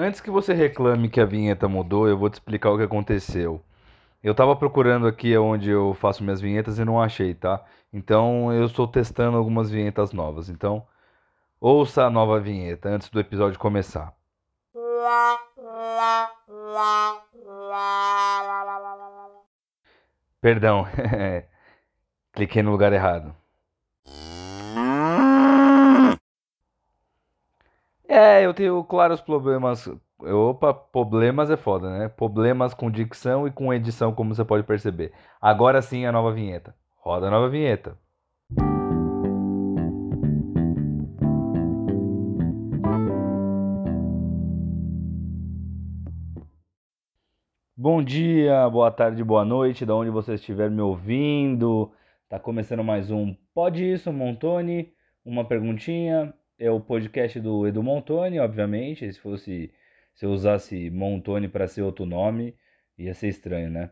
Antes que você reclame que a vinheta mudou, eu vou te explicar o que aconteceu. Eu tava procurando aqui onde eu faço minhas vinhetas e não achei, tá? Então eu estou testando algumas vinhetas novas. Então, ouça a nova vinheta antes do episódio começar. Perdão, cliquei no lugar errado. É, eu tenho claros problemas. Opa, problemas é foda, né? Problemas com dicção e com edição, como você pode perceber. Agora sim a nova vinheta. Roda a nova vinheta. Bom dia, boa tarde, boa noite, da onde você estiver me ouvindo. Tá começando mais um Pode Isso, Montone. Uma perguntinha. É o podcast do Edu Montone, obviamente. Se fosse se eu usasse Montone para ser outro nome, ia ser estranho, né?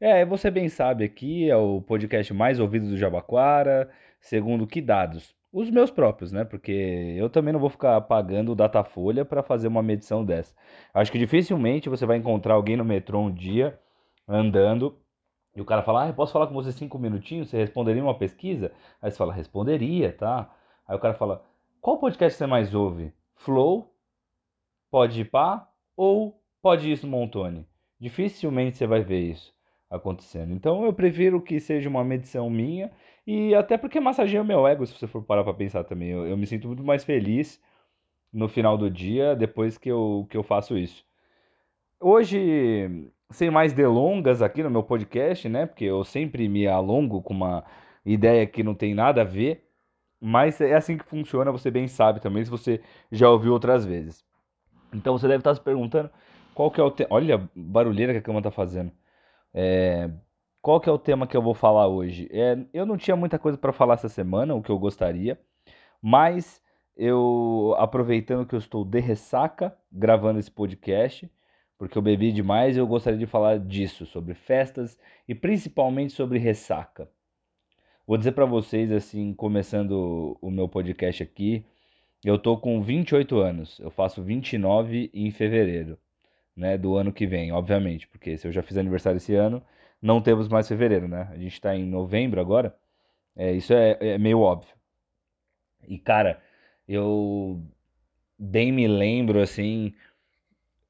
É, você bem sabe aqui, é o podcast mais ouvido do Jabaquara, segundo que dados? Os meus próprios, né? Porque eu também não vou ficar pagando o Datafolha para fazer uma medição dessa. Acho que dificilmente você vai encontrar alguém no metrô um dia andando e o cara fala: Ah, posso falar com você cinco minutinhos? Você responderia uma pesquisa? Aí você fala: Responderia, tá? Aí o cara fala: Qual podcast você mais ouve? Flow, Pode pá ou pode isso Montone? Dificilmente você vai ver isso acontecendo. Então eu prefiro que seja uma medição minha e até porque massageia o meu ego, se você for parar para pensar também. Eu, eu, me sinto muito mais feliz no final do dia depois que eu, que eu faço isso. Hoje, sem mais delongas aqui no meu podcast, né? Porque eu sempre me alongo com uma ideia que não tem nada a ver, mas é assim que funciona, você bem sabe também, se você já ouviu outras vezes. Então você deve estar se perguntando qual que é o tema. Olha a barulheira que a cama está fazendo. É... Qual que é o tema que eu vou falar hoje? É... Eu não tinha muita coisa para falar essa semana, o que eu gostaria, mas eu aproveitando que eu estou de ressaca gravando esse podcast, porque eu bebi demais, eu gostaria de falar disso, sobre festas e principalmente sobre ressaca. Vou dizer para vocês assim, começando o meu podcast aqui, eu tô com 28 anos, eu faço 29 em fevereiro, né, do ano que vem, obviamente, porque se eu já fiz aniversário esse ano, não temos mais fevereiro, né? A gente tá em novembro agora, é, isso é, é meio óbvio. E cara, eu bem me lembro assim,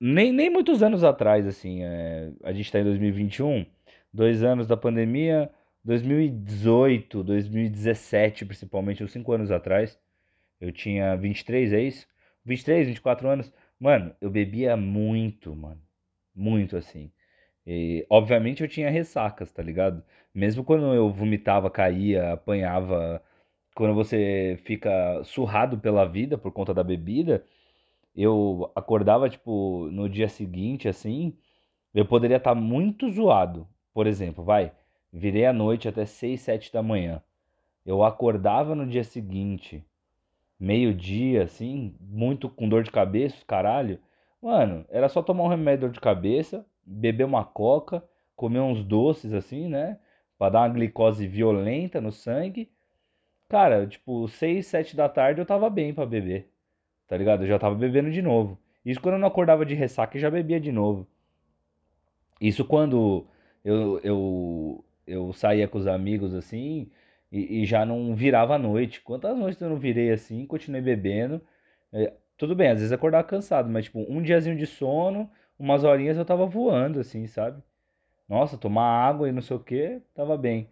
nem, nem muitos anos atrás, assim, é, a gente tá em 2021, dois anos da pandemia, 2018, 2017 principalmente, uns cinco anos atrás eu tinha 23, é isso? 23, 24 anos. Mano, eu bebia muito, mano. Muito assim. E, obviamente eu tinha ressacas, tá ligado? Mesmo quando eu vomitava, caía, apanhava. Quando você fica surrado pela vida por conta da bebida, eu acordava, tipo, no dia seguinte, assim. Eu poderia estar tá muito zoado. Por exemplo, vai, virei à noite até 6, 7 da manhã. Eu acordava no dia seguinte meio-dia, assim, muito com dor de cabeça, caralho. Mano, era só tomar um remédio de dor de cabeça, beber uma coca, comer uns doces, assim, né? Pra dar uma glicose violenta no sangue. Cara, tipo, 6, 7 da tarde eu tava bem pra beber. Tá ligado? Eu já tava bebendo de novo. Isso quando eu não acordava de ressaca e já bebia de novo. Isso quando eu, eu, eu saía com os amigos assim, e, e, já não virava à noite. Quantas noites eu não virei assim, continuei bebendo. É, tudo bem, às vezes acordava cansado, mas tipo, um diazinho de sono, umas horinhas eu tava voando, assim, sabe? Nossa, tomar água e não sei o que, tava bem.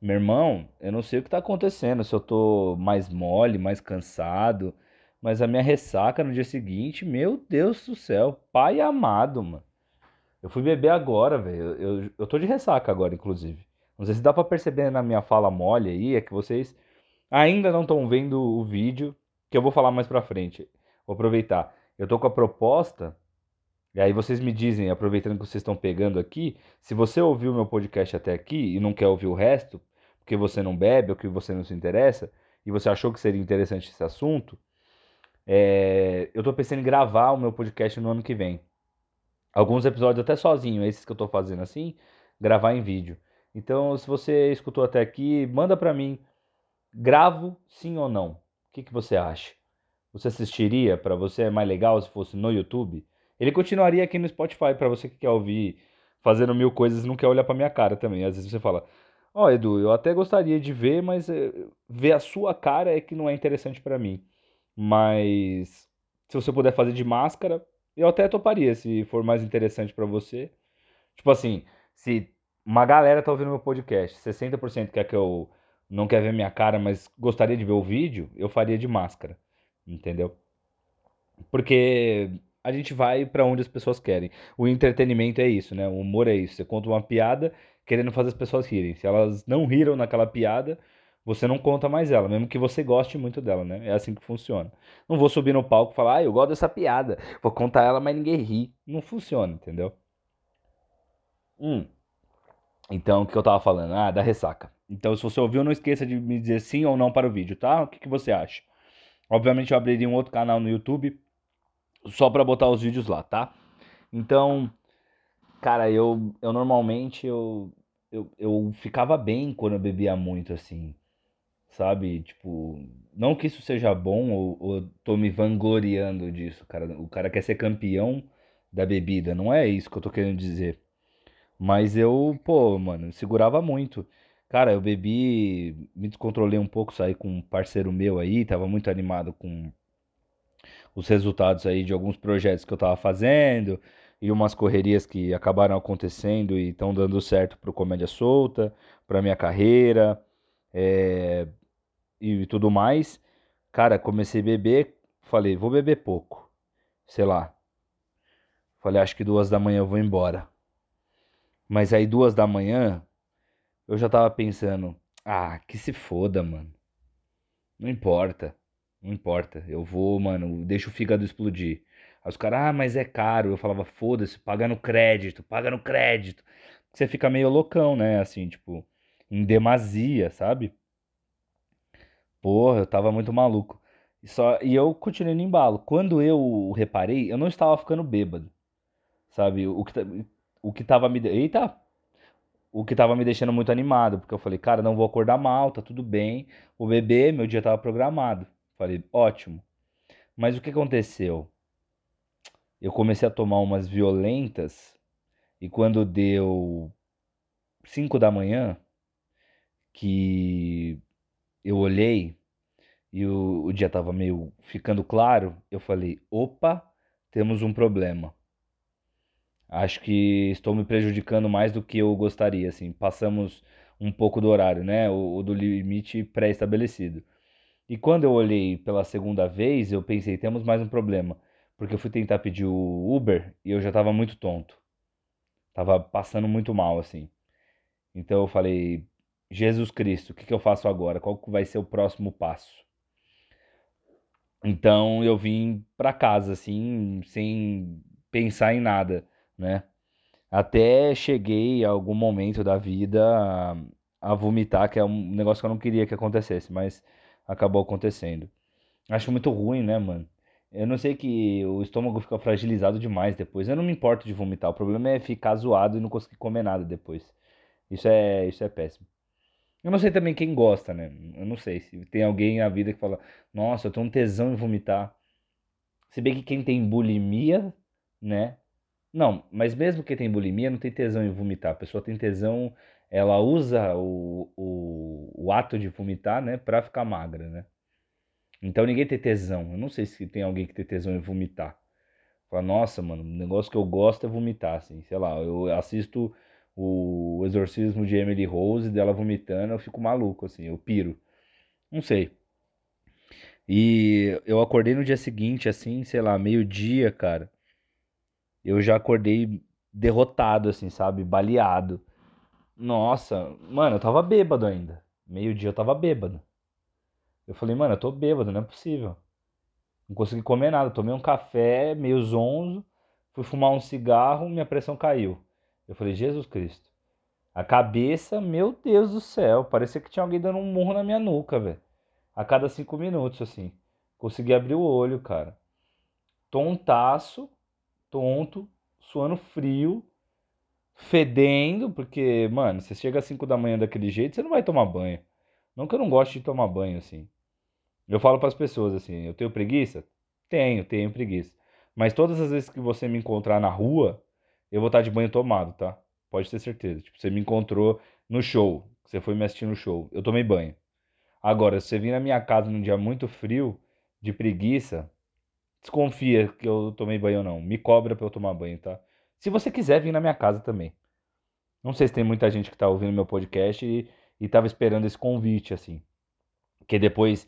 Meu irmão, eu não sei o que tá acontecendo, se eu tô mais mole, mais cansado, mas a minha ressaca no dia seguinte, meu Deus do céu, pai amado, mano. Eu fui beber agora, velho. Eu, eu, tô de ressaca agora, inclusive. Não sei se dá para perceber na minha fala mole aí, é que vocês ainda não estão vendo o vídeo, que eu vou falar mais pra frente. Vou aproveitar. Eu tô com a proposta, e aí vocês me dizem, aproveitando que vocês estão pegando aqui, se você ouviu meu podcast até aqui e não quer ouvir o resto, porque você não bebe ou que você não se interessa, e você achou que seria interessante esse assunto, é... eu tô pensando em gravar o meu podcast no ano que vem. Alguns episódios até sozinho, esses que eu tô fazendo assim, gravar em vídeo. Então, se você escutou até aqui, manda para mim. Gravo sim ou não? O que, que você acha? Você assistiria? Para você é mais legal se fosse no YouTube? Ele continuaria aqui no Spotify para você que quer ouvir fazendo mil coisas e não quer olhar para minha cara também. Às vezes você fala: Ó, oh, Edu, eu até gostaria de ver, mas eh, ver a sua cara é que não é interessante para mim. Mas se você puder fazer de máscara, eu até toparia se for mais interessante para você. Tipo assim, se uma galera tá ouvindo meu podcast, 60% quer que eu não quer ver minha cara, mas gostaria de ver o vídeo, eu faria de máscara, entendeu? Porque a gente vai para onde as pessoas querem. O entretenimento é isso, né? O humor é isso. Você conta uma piada querendo fazer as pessoas rirem. Se elas não riram naquela piada, você não conta mais ela, mesmo que você goste muito dela, né? É assim que funciona. Não vou subir no palco e falar, ah, eu gosto dessa piada, vou contar ela, mas ninguém ri. Não funciona, entendeu? Hum. Então, o que eu tava falando? Ah, da ressaca. Então, se você ouviu, não esqueça de me dizer sim ou não para o vídeo, tá? O que, que você acha? Obviamente, eu abriria um outro canal no YouTube só para botar os vídeos lá, tá? Então, cara, eu, eu normalmente eu, eu, eu ficava bem quando eu bebia muito, assim, sabe? Tipo, não que isso seja bom ou, ou tô me vangloriando disso, cara. O cara quer ser campeão da bebida, não é isso que eu tô querendo dizer. Mas eu, pô, mano, segurava muito. Cara, eu bebi, me descontrolei um pouco, saí com um parceiro meu aí, tava muito animado com os resultados aí de alguns projetos que eu tava fazendo e umas correrias que acabaram acontecendo e estão dando certo pro Comédia Solta, pra minha carreira é, e tudo mais. Cara, comecei a beber, falei, vou beber pouco, sei lá. Falei, acho que duas da manhã eu vou embora. Mas aí duas da manhã, eu já tava pensando, ah, que se foda, mano. Não importa, não importa. Eu vou, mano, deixa o fígado explodir. Aí os caras, ah, mas é caro. Eu falava, foda-se, paga no crédito, paga no crédito. Você fica meio loucão, né? Assim, tipo, em demasia, sabe? Porra, eu tava muito maluco. E, só, e eu continuei no embalo. Quando eu reparei, eu não estava ficando bêbado. Sabe? O que, o que tava me. Eita! O que tava me deixando muito animado, porque eu falei, cara, não vou acordar mal, tá tudo bem. O bebê, meu dia tava programado. Falei, ótimo. Mas o que aconteceu? Eu comecei a tomar umas violentas e quando deu 5 da manhã, que eu olhei e o, o dia tava meio ficando claro, eu falei, opa, temos um problema acho que estou me prejudicando mais do que eu gostaria, assim, passamos um pouco do horário, né, o do limite pré-estabelecido. E quando eu olhei pela segunda vez, eu pensei, temos mais um problema, porque eu fui tentar pedir o Uber e eu já estava muito tonto. Tava passando muito mal, assim. Então eu falei, Jesus Cristo, o que, que eu faço agora? Qual vai ser o próximo passo? Então eu vim para casa, assim, sem pensar em nada né? Até cheguei a algum momento da vida a, a vomitar, que é um negócio que eu não queria que acontecesse, mas acabou acontecendo. Acho muito ruim, né, mano? Eu não sei que o estômago fica fragilizado demais depois. Eu não me importo de vomitar. O problema é ficar zoado e não conseguir comer nada depois. Isso é, isso é péssimo. Eu não sei também quem gosta, né? Eu não sei se tem alguém na vida que fala: Nossa, eu tenho um tesão em vomitar. Se bem que quem tem bulimia, né? Não, mas mesmo que tem bulimia, não tem tesão em vomitar. A pessoa tem tesão, ela usa o, o, o ato de vomitar, né, pra ficar magra, né? Então ninguém tem tesão. Eu não sei se tem alguém que tem tesão em vomitar. Fala, nossa, mano, o negócio que eu gosto é vomitar, assim. Sei lá, eu assisto o exorcismo de Emily Rose, dela vomitando, eu fico maluco, assim, eu piro. Não sei. E eu acordei no dia seguinte, assim, sei lá, meio-dia, cara eu já acordei derrotado, assim, sabe? Baleado. Nossa, mano, eu tava bêbado ainda. Meio-dia eu tava bêbado. Eu falei, mano, eu tô bêbado, não é possível. Não consegui comer nada. Tomei um café, meio zonzo. Fui fumar um cigarro, minha pressão caiu. Eu falei, Jesus Cristo. A cabeça, meu Deus do céu. Parecia que tinha alguém dando um murro na minha nuca, velho. A cada cinco minutos, assim. Consegui abrir o olho, cara. Tontaço tonto, suando frio, fedendo, porque, mano, você chega às 5 da manhã daquele jeito, você não vai tomar banho. Não que eu não goste de tomar banho assim. Eu falo para as pessoas assim, eu tenho preguiça? Tenho, tenho preguiça. Mas todas as vezes que você me encontrar na rua, eu vou estar de banho tomado, tá? Pode ter certeza. Tipo, você me encontrou no show, você foi me assistir no show, eu tomei banho. Agora, se você vir na minha casa num dia muito frio, de preguiça, desconfia que eu tomei banho ou não. Me cobra para eu tomar banho, tá? Se você quiser vir na minha casa também. Não sei se tem muita gente que tá ouvindo meu podcast e, e tava esperando esse convite, assim. Que depois,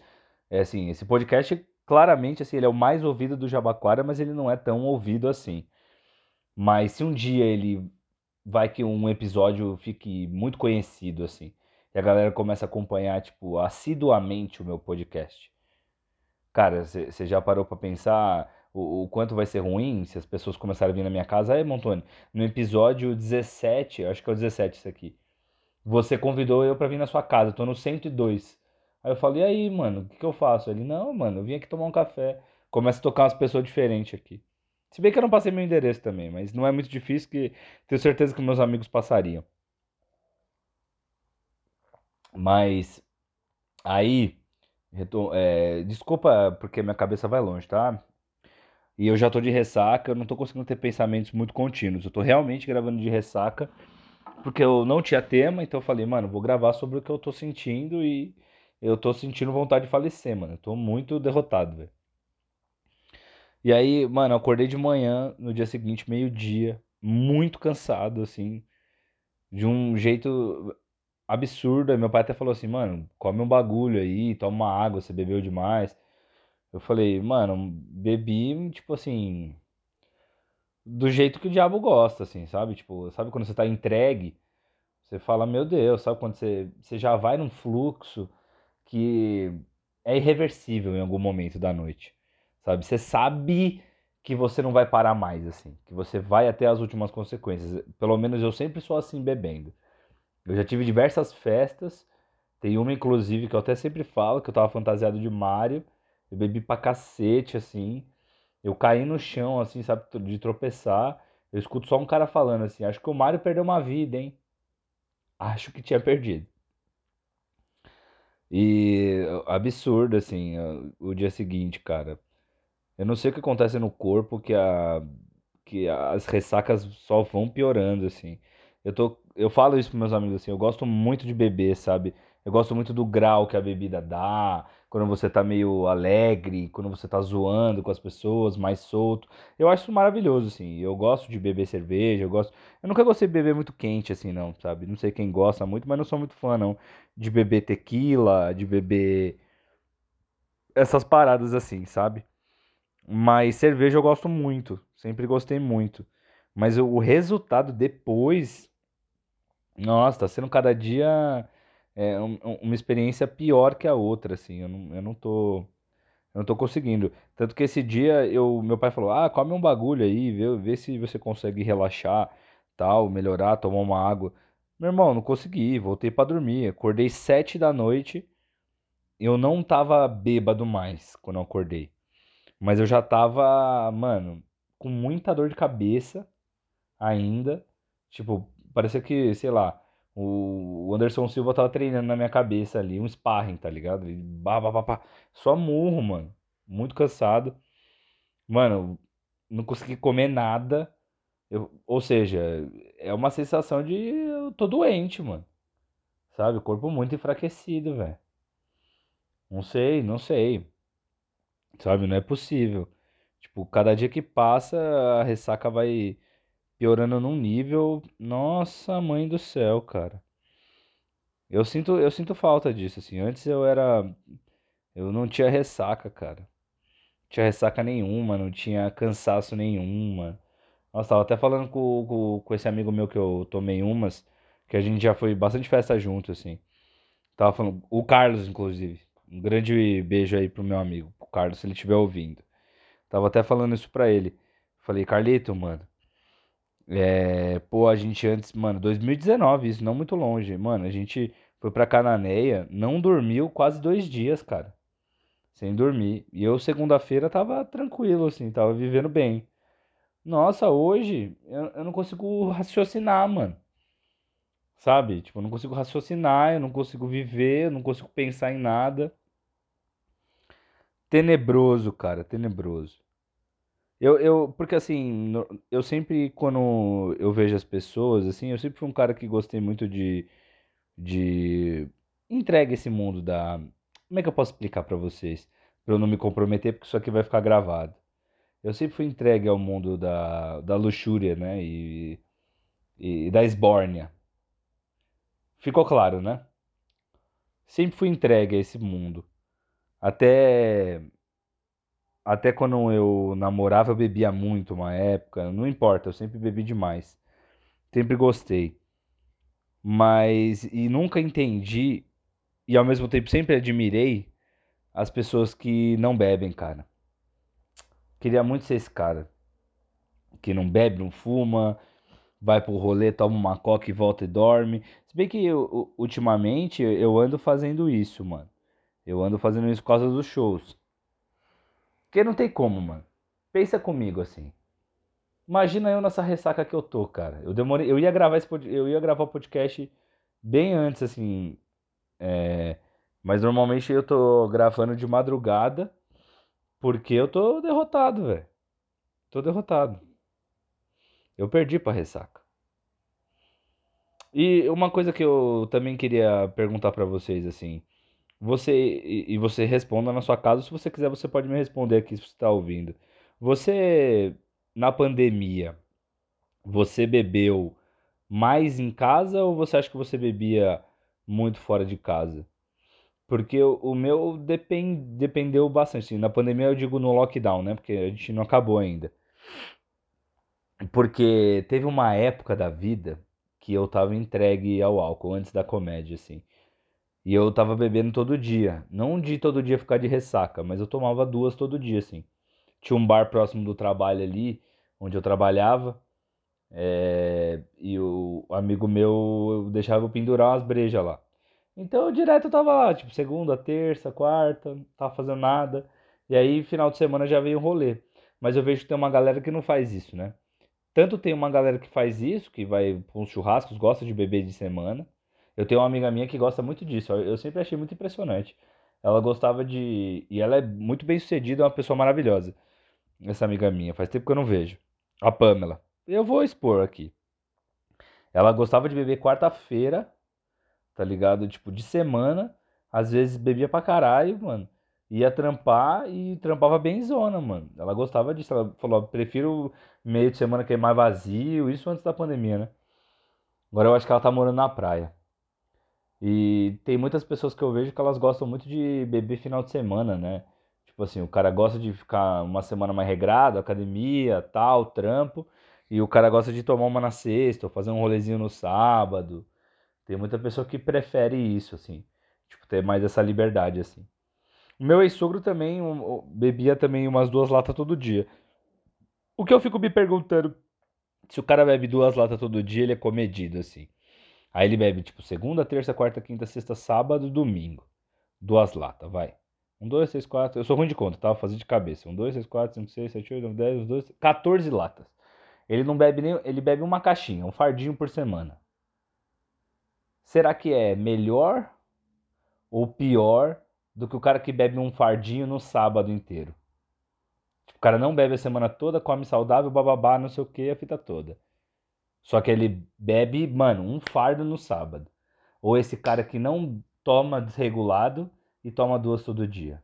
é assim, esse podcast, claramente, assim, ele é o mais ouvido do Jabaquara, mas ele não é tão ouvido assim. Mas se um dia ele vai que um episódio fique muito conhecido, assim, e a galera começa a acompanhar, tipo, assiduamente o meu podcast. Cara, você já parou para pensar o, o, quanto vai ser ruim se as pessoas começarem a vir na minha casa? Aí, Montoni, no episódio 17, acho que é o 17 isso aqui, você convidou eu para vir na sua casa, tô no 102. Aí eu falei, e aí, mano, o que, que eu faço? Ele, não, mano, eu vim aqui tomar um café. Começa a tocar umas pessoas diferentes aqui. Se bem que eu não passei meu endereço também, mas não é muito difícil que tenho certeza que meus amigos passariam. Mas aí, é, desculpa porque minha cabeça vai longe, tá? E eu já tô de ressaca, eu não tô conseguindo ter pensamentos muito contínuos. Eu tô realmente gravando de ressaca porque eu não tinha tema, então eu falei, mano, vou gravar sobre o que eu tô sentindo e eu tô sentindo vontade de falecer, mano. Eu tô muito derrotado, velho. E aí, mano, eu acordei de manhã, no dia seguinte, meio-dia, muito cansado, assim, de um jeito absurdo. Meu pai até falou assim, mano, come um bagulho aí, toma uma água, você bebeu demais. Eu falei, mano, bebi, tipo assim, do jeito que o diabo gosta, assim, sabe? Tipo, sabe quando você tá entregue, você fala, meu Deus, sabe quando você, você já vai num fluxo que é irreversível em algum momento da noite, sabe? Você sabe que você não vai parar mais, assim, que você vai até as últimas consequências. Pelo menos eu sempre sou assim bebendo. Eu já tive diversas festas, tem uma inclusive que eu até sempre falo, que eu tava fantasiado de Mario, eu bebi pra cacete, assim, eu caí no chão, assim, sabe, de tropeçar, eu escuto só um cara falando assim, acho que o Mario perdeu uma vida, hein? Acho que tinha perdido. E absurdo, assim, o dia seguinte, cara. Eu não sei o que acontece no corpo que a que as ressacas só vão piorando, assim. Eu tô eu falo isso pros meus amigos assim, eu gosto muito de beber, sabe? Eu gosto muito do grau que a bebida dá, quando você tá meio alegre, quando você tá zoando com as pessoas, mais solto. Eu acho isso maravilhoso, assim. Eu gosto de beber cerveja, eu gosto. Eu nunca gostei de beber muito quente, assim, não, sabe? Não sei quem gosta muito, mas não sou muito fã, não. De beber tequila, de beber. Essas paradas assim, sabe? Mas cerveja eu gosto muito, sempre gostei muito. Mas o resultado depois. Nossa, tá sendo cada dia é, um, uma experiência pior que a outra, assim. Eu não, eu não tô. Eu não tô conseguindo. Tanto que esse dia eu, meu pai falou: "Ah, come um bagulho aí, vê, vê se você consegue relaxar, tal, melhorar, tomar uma água". Meu irmão, não consegui, voltei para dormir. Acordei sete da noite. Eu não tava bêbado mais quando eu acordei. Mas eu já tava, mano, com muita dor de cabeça ainda. Tipo, parecia que, sei lá, o Anderson Silva tava treinando na minha cabeça ali, um sparring, tá ligado? E bah, bah. Só murro, mano. Muito cansado. Mano, não consegui comer nada. Eu, ou seja, é uma sensação de eu tô doente, mano. Sabe? Corpo muito enfraquecido, velho. Não sei, não sei. Sabe? Não é possível. Tipo, cada dia que passa, a ressaca vai piorando num nível. Nossa, mãe do céu, cara. Eu sinto, eu sinto falta disso, assim. Antes eu era. Eu não tinha ressaca, cara. Não tinha ressaca nenhuma, não tinha cansaço nenhuma. Nossa, tava até falando com, com, com esse amigo meu que eu tomei umas, que a gente já foi bastante festa junto, assim. Tava falando. O Carlos, inclusive. Um grande beijo aí pro meu amigo, o Carlos, se ele estiver ouvindo. Tava até falando isso pra ele. Falei, Carlito, mano. É, pô, a gente antes, mano, 2019, isso não muito longe. Mano, a gente foi pra Cananéia, não dormiu quase dois dias, cara. Sem dormir. E eu, segunda-feira, tava tranquilo, assim, tava vivendo bem. Nossa, hoje eu, eu não consigo raciocinar, mano. Sabe? Tipo, eu não consigo raciocinar, eu não consigo viver, eu não consigo pensar em nada. Tenebroso, cara, tenebroso. Eu, eu, porque assim, eu sempre, quando eu vejo as pessoas, assim, eu sempre fui um cara que gostei muito de, de entrega esse mundo da. Como é que eu posso explicar pra vocês? Pra eu não me comprometer, porque isso aqui vai ficar gravado. Eu sempre fui entregue ao mundo da, da luxúria, né? E, e da esbórnia. Ficou claro, né? Sempre fui entregue a esse mundo. Até, até quando eu namorava, eu bebia muito uma época. Não importa, eu sempre bebi demais. Sempre gostei. Mas, e nunca entendi, e ao mesmo tempo sempre admirei as pessoas que não bebem, cara. Queria muito ser esse cara. Que não bebe, não fuma, vai pro rolê, toma uma coca e volta e dorme. Se bem que eu- ultimamente eu ando fazendo isso, mano. Eu ando fazendo isso por causa dos shows. Porque não tem como, mano. Pensa comigo assim. Imagina eu nessa ressaca que eu tô, cara. Eu demorei, eu ia gravar esse, pod- eu ia gravar o podcast bem antes, assim. é, Mas normalmente eu tô gravando de madrugada porque eu tô derrotado, velho. Tô derrotado. Eu perdi pra ressaca. E uma coisa que eu também queria perguntar pra vocês, assim. Você, e você responda na sua casa, se você quiser, você pode me responder aqui se você está ouvindo. Você, na pandemia, você bebeu mais em casa ou você acha que você bebia muito fora de casa? Porque o, meu depen- dependeu bastante. assim, na pandemia eu digo no lockdown, né? Porque a gente não acabou ainda. Porque teve uma época da vida que eu tava entregue ao álcool, antes da comédia, assim. E eu tava bebendo todo dia. Não de todo dia ficar de ressaca, mas eu tomava duas todo dia, assim. Tinha um bar próximo do trabalho ali, onde eu trabalhava. é, E o amigo meu eu deixava eu pendurar umas brejas lá. Então eu direto tava lá, tipo, segunda, terça, quarta, não tava fazendo nada. E aí, final de semana já veio um rolê. Mas eu vejo que tem uma galera que não faz isso, né? Tanto tem uma galera que faz isso, que vai para churrascos, gosta de beber de semana. Eu tenho uma amiga minha que gosta muito disso. Eu sempre achei muito impressionante. Ela gostava de. E ela é muito bem sucedida, é uma pessoa maravilhosa. Essa amiga minha. Faz tempo que eu não vejo. A Pamela. Eu vou expor aqui. Ela gostava de beber quarta-feira, tá ligado? Tipo, de semana. Às vezes bebia pra caralho, mano. Ia trampar e trampava bem zona, mano. Ela gostava disso. Ela falou: prefiro meio de semana que é mais vazio. Isso antes da pandemia, né? Agora eu acho que ela tá morando na praia. E tem muitas pessoas que eu vejo que elas gostam muito de beber final de semana, né? Tipo assim, o cara gosta de ficar uma semana mais regrado, academia, tal, trampo, e o cara gosta de tomar uma na sexta, ou fazer um rolezinho no sábado. Tem muita pessoa que prefere isso, assim, tipo, ter mais essa liberdade, assim. O meu ex-sogro também um, bebia também umas duas latas todo dia. O que eu fico me perguntando, se o cara bebe duas latas todo dia, ele é comedido, assim. Aí ele bebe, tipo, segunda, terça, quarta, quinta, sexta, sábado, domingo. Duas latas, vai. Um, dois, três, quatro. Eu sou ruim de conta, tá? Vou fazer de cabeça. Um, dois, três, quatro, cinco, seis, sete, oito, nove, dez, dois, 14 latas. Ele não bebe nem. Ele bebe uma caixinha, um fardinho por semana. Será que é melhor ou pior do que o cara que bebe um fardinho no sábado inteiro? Tipo, o cara não bebe a semana toda, come saudável, bababá, não sei o que, a fita toda. Só que ele bebe, mano, um fardo no sábado. Ou esse cara que não toma desregulado e toma duas todo dia.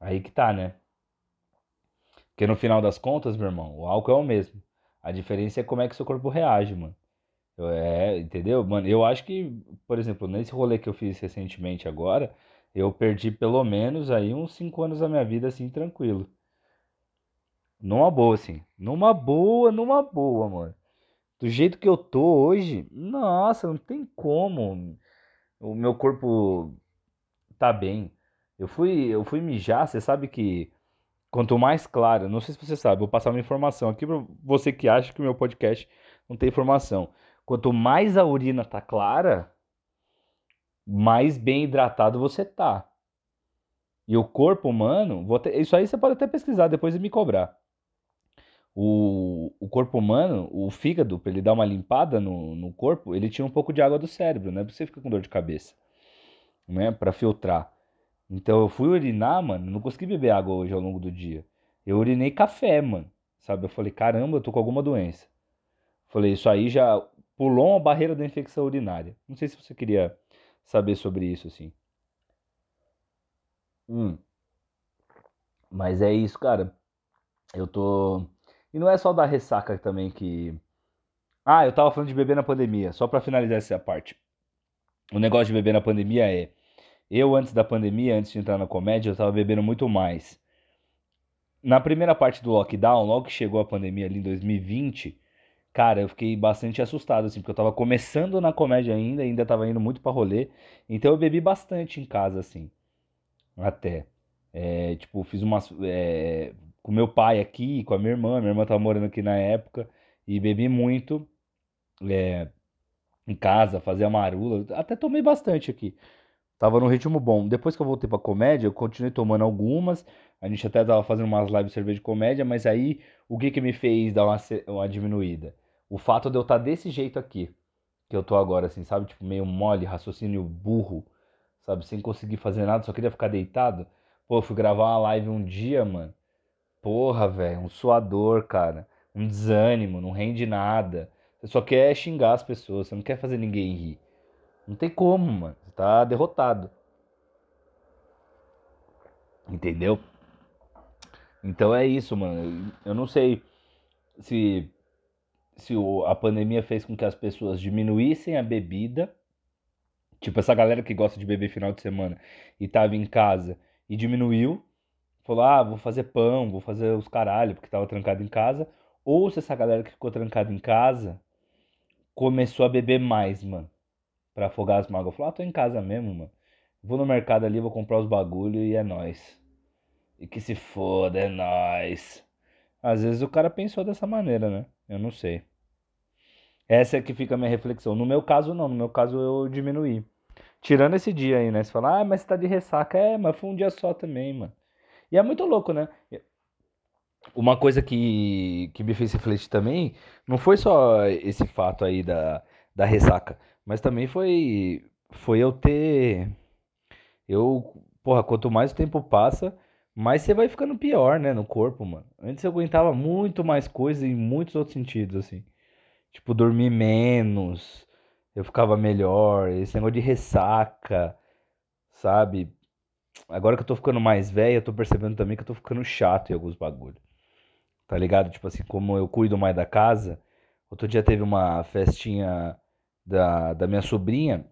Aí que tá, né? Porque no final das contas, meu irmão, o álcool é o mesmo. A diferença é como é que seu corpo reage, mano. É, entendeu? Mano, eu acho que, por exemplo, nesse rolê que eu fiz recentemente agora, eu perdi pelo menos aí uns 5 anos da minha vida, assim, tranquilo. Numa boa, assim. Numa boa, numa boa, mano. Do jeito que eu tô hoje, nossa, não tem como. O meu corpo tá bem. Eu fui, eu fui mijar, você sabe que quanto mais claro, não sei se você sabe, vou passar uma informação aqui pra você que acha que o meu podcast não tem informação. Quanto mais a urina tá clara, mais bem hidratado você tá. E o corpo humano, até- isso aí você pode até pesquisar depois e me cobrar. O, o corpo humano, o fígado, para ele dar uma limpada no, no corpo, ele tira um pouco de água do cérebro, né? Você ficar com dor de cabeça, né? Para filtrar. Então eu fui urinar, mano, não consegui beber água hoje ao longo do dia. Eu urinei café, mano. Sabe? Eu falei, caramba, eu tô com alguma doença. Falei, isso aí já pulou uma barreira da infecção urinária. Não sei se você queria saber sobre isso, assim. Hum. Mas é isso, cara. Eu tô. E não é só da ressaca também que. Ah, eu tava falando de beber na pandemia, só pra finalizar essa parte. O negócio de beber na pandemia é. Eu, antes da pandemia, antes de entrar na comédia, eu tava bebendo muito mais. Na primeira parte do lockdown, logo que chegou a pandemia ali em 2020, cara, eu fiquei bastante assustado, assim, porque eu tava começando na comédia ainda, ainda tava indo muito pra rolê. Então eu bebi bastante em casa, assim. Até. É, tipo, fiz umas. É, com meu pai aqui, com a minha irmã. Minha irmã tava morando aqui na época. E bebi muito é, em casa, fazia marula. Até tomei bastante aqui. Tava num ritmo bom. Depois que eu voltei pra comédia, eu continuei tomando algumas. A gente até tava fazendo umas lives de cerveja de comédia, mas aí o que que me fez dar uma, uma diminuída? O fato de eu estar tá desse jeito aqui, que eu tô agora, assim, sabe? Tipo, meio mole, raciocínio burro, sabe? Sem conseguir fazer nada, só queria ficar deitado. Pô, eu fui gravar uma live um dia, mano. Porra, velho, um suador, cara. Um desânimo, não rende nada. Você só quer xingar as pessoas, você não quer fazer ninguém rir. Não tem como, mano. Você tá derrotado. Entendeu? Então é isso, mano. Eu não sei se se a pandemia fez com que as pessoas diminuíssem a bebida. Tipo, essa galera que gosta de beber final de semana e tava em casa e diminuiu. Falou, ah, vou fazer pão, vou fazer os caralho, porque tava trancado em casa. Ou se essa galera que ficou trancada em casa começou a beber mais, mano. Pra afogar as mágoas. Falou, ah, tô em casa mesmo, mano. Vou no mercado ali, vou comprar os bagulho e é nóis. E que se foda, é nóis. Às vezes o cara pensou dessa maneira, né? Eu não sei. Essa é que fica a minha reflexão. No meu caso, não. No meu caso, eu diminuí. Tirando esse dia aí, né? Você fala, ah, mas você tá de ressaca. É, mas foi um dia só também, mano. E é muito louco, né? Uma coisa que, que me fez refletir também, não foi só esse fato aí da, da ressaca, mas também foi, foi eu ter. Eu, porra, quanto mais o tempo passa, mais você vai ficando pior, né, no corpo, mano. Antes eu aguentava muito mais coisa em muitos outros sentidos, assim. Tipo, dormir menos, eu ficava melhor, esse negócio de ressaca, sabe? Agora que eu tô ficando mais velho, eu tô percebendo também que eu tô ficando chato em alguns bagulhos. Tá ligado? Tipo assim, como eu cuido mais da casa. Outro dia teve uma festinha da, da minha sobrinha.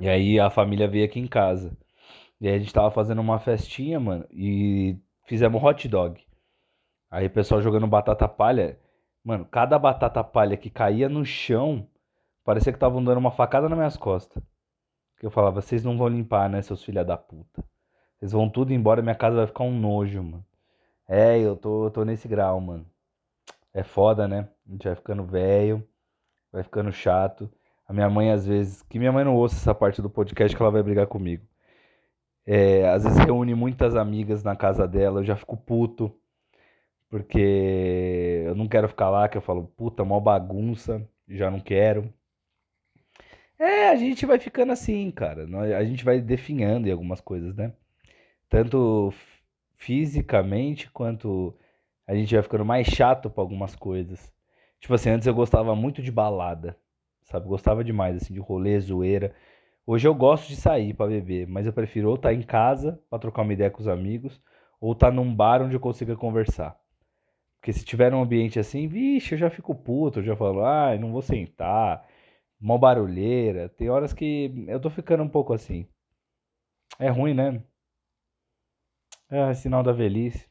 E aí a família veio aqui em casa. E aí a gente tava fazendo uma festinha, mano. E fizemos hot dog. Aí o pessoal jogando batata palha. Mano, cada batata palha que caía no chão, parecia que estavam dando uma facada nas minhas costas. Que eu falava, vocês não vão limpar, né, seus filha da puta. Vocês vão tudo embora, minha casa vai ficar um nojo, mano. É, eu tô, tô nesse grau, mano. É foda, né? A gente vai ficando velho, vai ficando chato. A minha mãe, às vezes, que minha mãe não ouça essa parte do podcast que ela vai brigar comigo. É, às vezes reúne muitas amigas na casa dela, eu já fico puto. Porque eu não quero ficar lá, que eu falo, puta, mó bagunça, já não quero. É, a gente vai ficando assim, cara. A gente vai definhando em algumas coisas, né? Tanto fisicamente quanto a gente vai ficando mais chato para algumas coisas. Tipo assim, antes eu gostava muito de balada, sabe? Gostava demais assim de rolê, zoeira. Hoje eu gosto de sair para beber, mas eu prefiro ou estar tá em casa para trocar uma ideia com os amigos, ou estar tá num bar onde eu consiga conversar. Porque se tiver um ambiente assim, vixe, eu já fico puto, eu já falo, ah, não vou sentar, mó barulheira. Tem horas que eu tô ficando um pouco assim. É ruim, né? É sinal da velhice.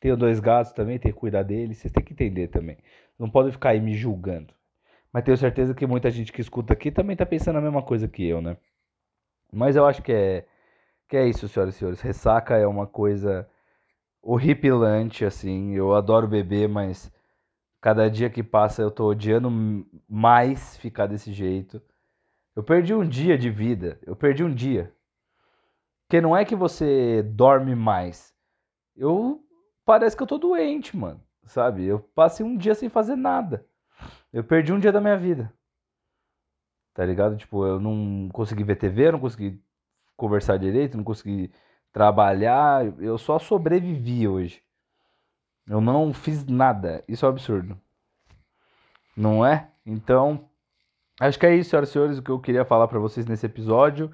Tenho dois gatos também, tenho que cuidar deles. Vocês têm que entender também. Não podem ficar aí me julgando. Mas tenho certeza que muita gente que escuta aqui também tá pensando a mesma coisa que eu, né? Mas eu acho que é, que é isso, senhoras e senhores. Ressaca é uma coisa horripilante, assim. Eu adoro beber, mas cada dia que passa eu tô odiando mais ficar desse jeito. Eu perdi um dia de vida. Eu perdi um dia. Porque não é que você dorme mais. Eu. Parece que eu tô doente, mano. Sabe? Eu passei um dia sem fazer nada. Eu perdi um dia da minha vida. Tá ligado? Tipo, eu não consegui ver TV, eu não consegui conversar direito, não consegui trabalhar, eu só sobrevivi hoje. Eu não fiz nada. Isso é um absurdo. Não é? Então, acho que é isso, senhoras e senhores, o que eu queria falar para vocês nesse episódio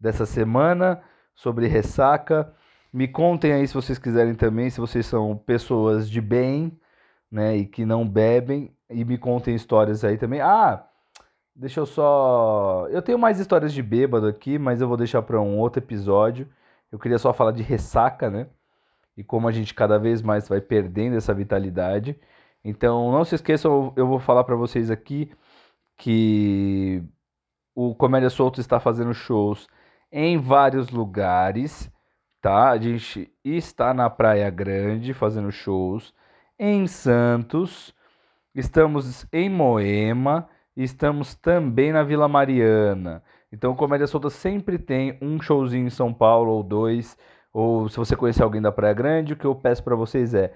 dessa semana sobre ressaca. Me contem aí se vocês quiserem também, se vocês são pessoas de bem, né, e que não bebem, e me contem histórias aí também. Ah, deixa eu só. Eu tenho mais histórias de bêbado aqui, mas eu vou deixar para um outro episódio. Eu queria só falar de ressaca, né? E como a gente cada vez mais vai perdendo essa vitalidade. Então, não se esqueçam, eu vou falar para vocês aqui que o Comédia Solto está fazendo shows em vários lugares, tá? A gente está na Praia Grande fazendo shows, em Santos, estamos em Moema, estamos também na Vila Mariana. Então, Comédia Solta sempre tem um showzinho em São Paulo ou dois, ou se você conhecer alguém da Praia Grande, o que eu peço para vocês é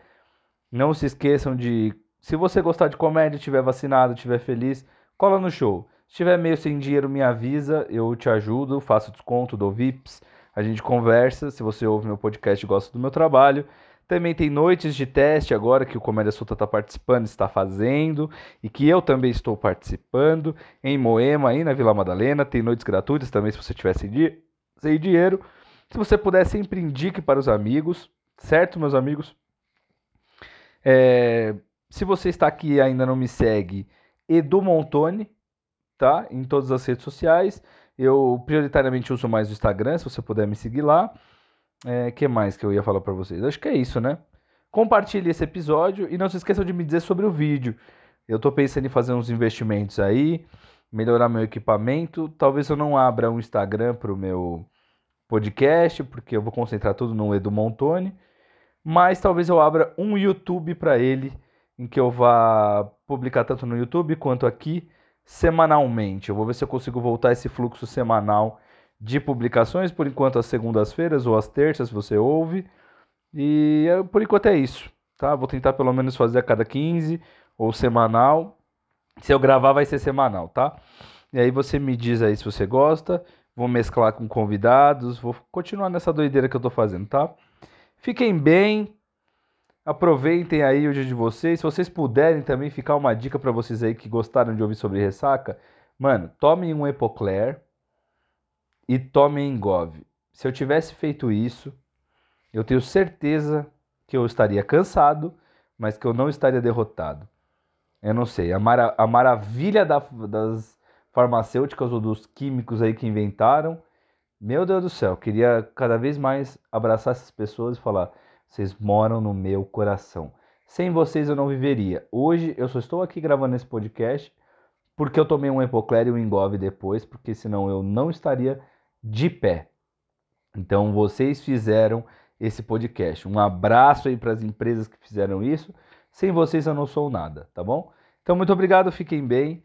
não se esqueçam de se você gostar de comédia, estiver vacinado, estiver feliz, cola no show. Se tiver meio sem dinheiro, me avisa, eu te ajudo, faço desconto, dou VIPs, a gente conversa. Se você ouve meu podcast e gosta do meu trabalho. Também tem noites de teste agora que o Comédia Solta está participando, está fazendo, e que eu também estou participando em Moema, aí na Vila Madalena. Tem noites gratuitas também, se você tiver sem, di sem dinheiro. Se você puder, sempre indique para os amigos, certo, meus amigos? É... Se você está aqui e ainda não me segue, Edu Montoni, tá? Em todas as redes sociais. Eu prioritariamente uso mais o Instagram, se você puder me seguir lá. É, que mais que eu ia falar para vocês? Acho que é isso, né? Compartilhe esse episódio e não se esqueçam de me dizer sobre o vídeo. Eu tô pensando em fazer uns investimentos aí, melhorar meu equipamento. Talvez eu não abra um Instagram pro meu podcast, porque eu vou concentrar tudo no Edu Montoni. Mas talvez eu abra um YouTube para ele, em que eu vá publicar tanto no YouTube quanto aqui semanalmente. Eu vou ver se eu consigo voltar esse fluxo semanal de publicações, por enquanto às segundas-feiras ou às terças você ouve. E eh, por enquanto é isso, tá? Vou tentar pelo menos fazer a cada 15 ou semanal. Se eu gravar vai ser semanal, tá? E aí você me diz aí se você gosta. Vou mesclar com convidados, vou continuar nessa doideira que eu tô fazendo, tá? Fiquem bem, Aproveitem aí o dia de vocês. Se vocês puderem também ficar uma dica para vocês aí que gostaram de ouvir sobre ressaca, mano, tomem um Epocler e tomem Engov. Se eu tivesse feito isso, eu tenho certeza que eu estaria cansado, mas que eu não estaria derrotado. Eu não sei, a, mara a maravilha da, das farmacêuticas ou dos químicos aí que inventaram, meu Deus do céu, queria cada vez mais abraçar essas pessoas e falar: vocês moram no meu coração. Sem vocês eu não viveria. Hoje eu só estou aqui gravando esse podcast porque eu tomei um Epocler e um Engove depois, porque senão eu não estaria de pé. Então vocês fizeram esse podcast. Um abraço aí para as empresas que fizeram isso. Sem vocês eu não sou nada, tá bom? Então muito obrigado, fiquem bem